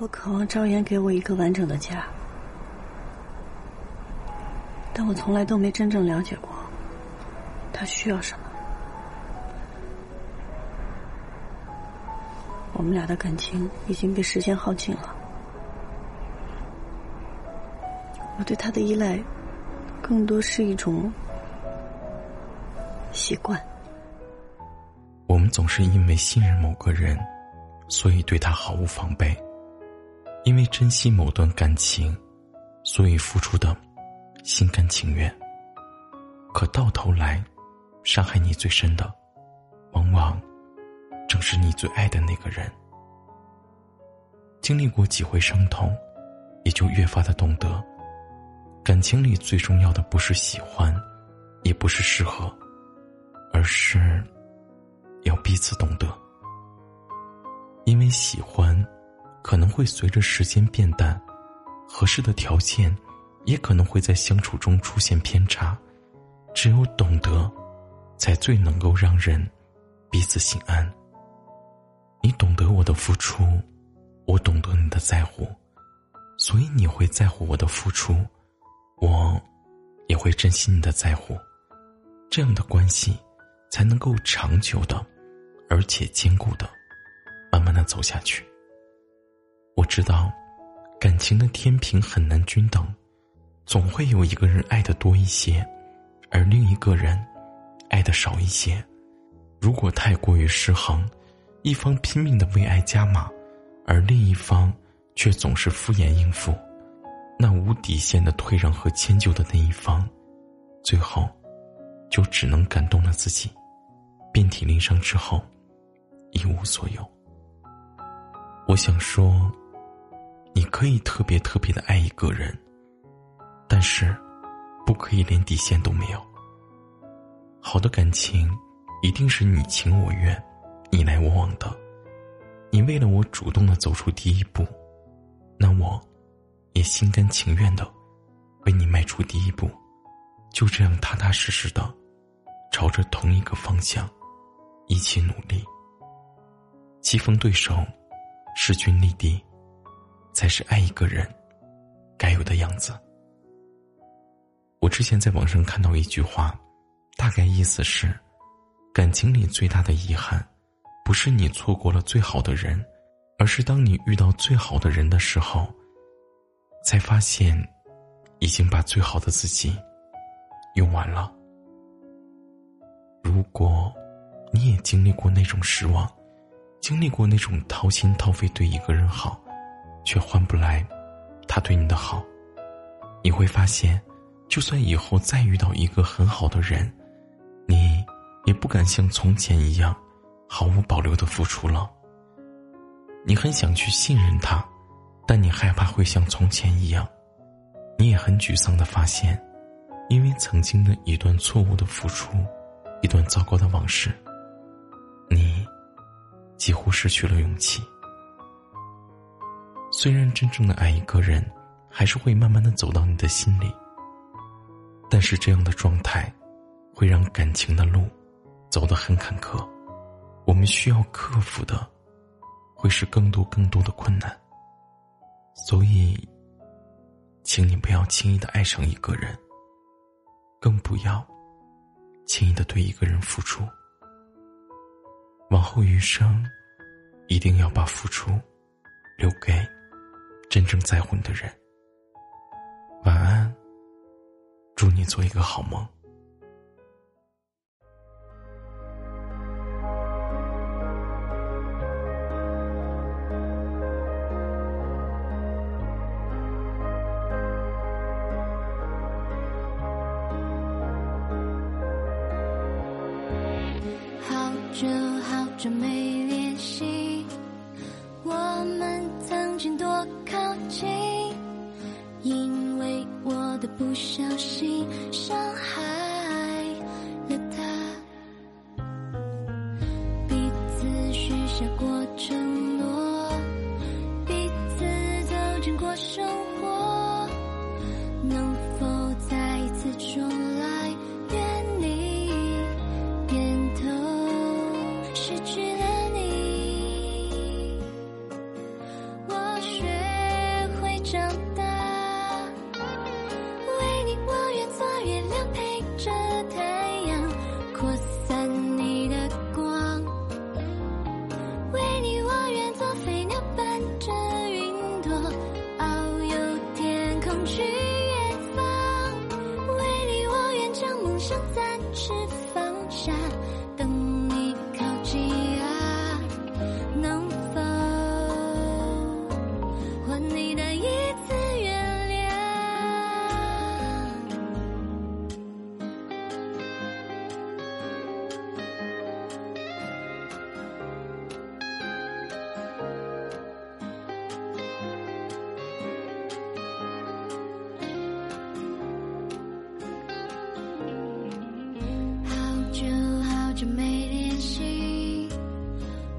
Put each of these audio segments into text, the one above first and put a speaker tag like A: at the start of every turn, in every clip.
A: 我渴望赵岩给我一个完整的家，但我从来都没真正了解过他需要什么。我们俩的感情已经被时间耗尽了，我对他的依赖更多是一种习惯。
B: 我们总是因为信任某个人，所以对他毫无防备。因为珍惜某段感情，所以付出的心甘情愿。可到头来，伤害你最深的，往往正是你最爱的那个人。经历过几回伤痛，也就越发的懂得，感情里最重要的不是喜欢，也不是适合，而是要彼此懂得。因为喜欢。可能会随着时间变淡，合适的条件也可能会在相处中出现偏差。只有懂得，才最能够让人彼此心安。你懂得我的付出，我懂得你的在乎，所以你会在乎我的付出，我也会珍惜你的在乎。这样的关系才能够长久的，而且坚固的，慢慢的走下去。我知道，感情的天平很难均等，总会有一个人爱的多一些，而另一个人爱的少一些。如果太过于失衡，一方拼命的为爱加码，而另一方却总是敷衍应付，那无底线的退让和迁就的那一方，最后就只能感动了自己，遍体鳞伤之后一无所有。我想说。你可以特别特别的爱一个人，但是，不可以连底线都没有。好的感情，一定是你情我愿，你来我往的。你为了我主动的走出第一步，那我，也心甘情愿的，为你迈出第一步。就这样踏踏实实的，朝着同一个方向，一起努力。棋逢对手，势均力敌。才是爱一个人该有的样子。我之前在网上看到一句话，大概意思是：感情里最大的遗憾，不是你错过了最好的人，而是当你遇到最好的人的时候，才发现已经把最好的自己用完了。如果你也经历过那种失望，经历过那种掏心掏肺对一个人好。却换不来他对你的好，你会发现，就算以后再遇到一个很好的人，你也不敢像从前一样毫无保留的付出了。你很想去信任他，但你害怕会像从前一样。你也很沮丧的发现，因为曾经的一段错误的付出，一段糟糕的往事，你几乎失去了勇气。虽然真正的爱一个人，还是会慢慢的走到你的心里，但是这样的状态，会让感情的路走得很坎坷。我们需要克服的，会是更多更多的困难。所以，请你不要轻易的爱上一个人，更不要轻易的对一个人付出。往后余生，一定要把付出留给。真正在乎你的人，晚安。祝你做一个好梦。
C: 好久好久没联系，不小心伤害了他，彼此许下过承诺，彼此走进过生云就好久没联系，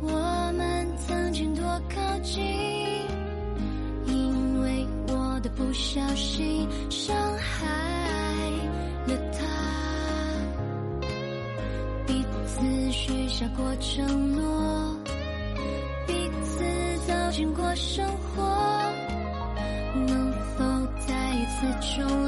C: 我们曾经多靠近，因为我的不小心伤害了他，彼此许下过承诺，彼此走进过生活，能否再一次重来？